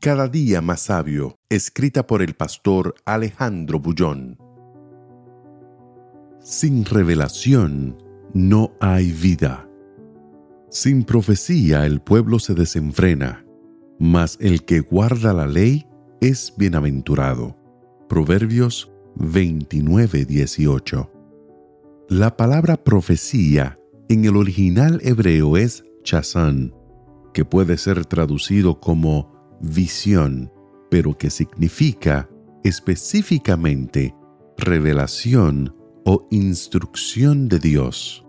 Cada día más sabio, escrita por el pastor Alejandro Bullón. Sin revelación no hay vida. Sin profecía el pueblo se desenfrena, mas el que guarda la ley es bienaventurado. Proverbios 29:18. La palabra profecía en el original hebreo es chazán, que puede ser traducido como visión, pero que significa específicamente revelación o instrucción de Dios.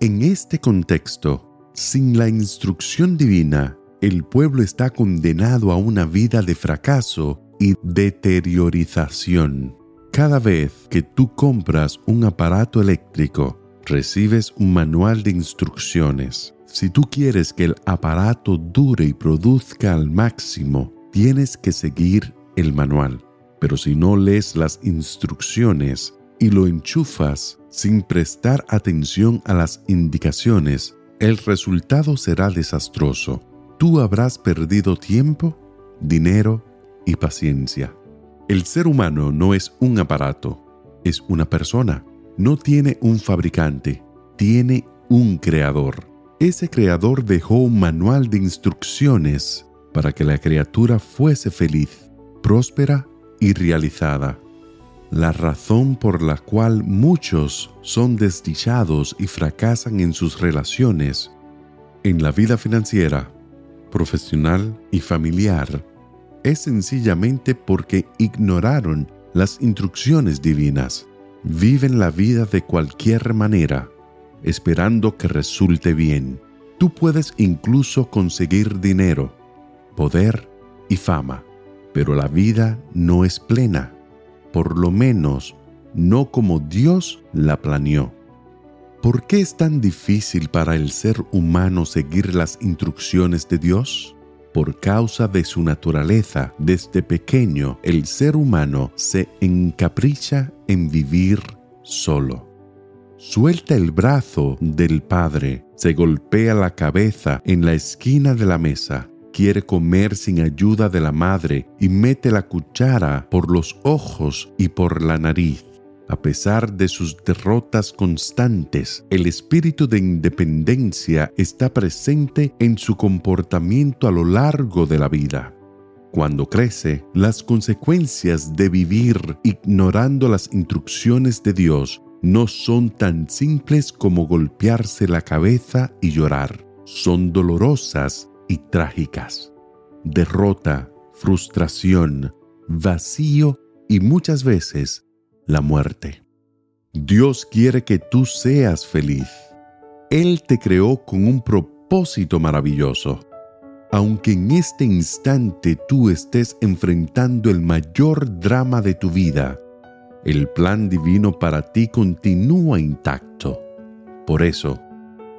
En este contexto, sin la instrucción divina, el pueblo está condenado a una vida de fracaso y deteriorización. Cada vez que tú compras un aparato eléctrico, recibes un manual de instrucciones si tú quieres que el aparato dure y produzca al máximo, tienes que seguir el manual. Pero si no lees las instrucciones y lo enchufas sin prestar atención a las indicaciones, el resultado será desastroso. Tú habrás perdido tiempo, dinero y paciencia. El ser humano no es un aparato, es una persona. No tiene un fabricante, tiene un creador ese creador dejó un manual de instrucciones para que la criatura fuese feliz, próspera y realizada. La razón por la cual muchos son desdichados y fracasan en sus relaciones, en la vida financiera, profesional y familiar, es sencillamente porque ignoraron las instrucciones divinas. Viven la vida de cualquier manera esperando que resulte bien. Tú puedes incluso conseguir dinero, poder y fama, pero la vida no es plena, por lo menos no como Dios la planeó. ¿Por qué es tan difícil para el ser humano seguir las instrucciones de Dios? Por causa de su naturaleza, desde pequeño el ser humano se encapricha en vivir solo. Suelta el brazo del padre, se golpea la cabeza en la esquina de la mesa, quiere comer sin ayuda de la madre y mete la cuchara por los ojos y por la nariz. A pesar de sus derrotas constantes, el espíritu de independencia está presente en su comportamiento a lo largo de la vida. Cuando crece, las consecuencias de vivir ignorando las instrucciones de Dios no son tan simples como golpearse la cabeza y llorar. Son dolorosas y trágicas. Derrota, frustración, vacío y muchas veces la muerte. Dios quiere que tú seas feliz. Él te creó con un propósito maravilloso. Aunque en este instante tú estés enfrentando el mayor drama de tu vida, el plan divino para ti continúa intacto. Por eso,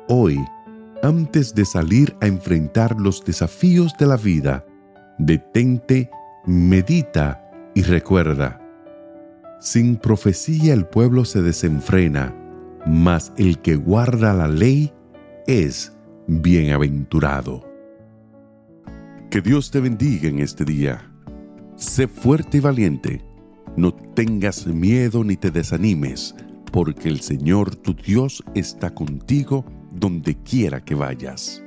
hoy, antes de salir a enfrentar los desafíos de la vida, detente, medita y recuerda. Sin profecía el pueblo se desenfrena, mas el que guarda la ley es bienaventurado. Que Dios te bendiga en este día. Sé fuerte y valiente no tengas miedo ni te desanimes, porque el Señor tu Dios está contigo donde quiera que vayas.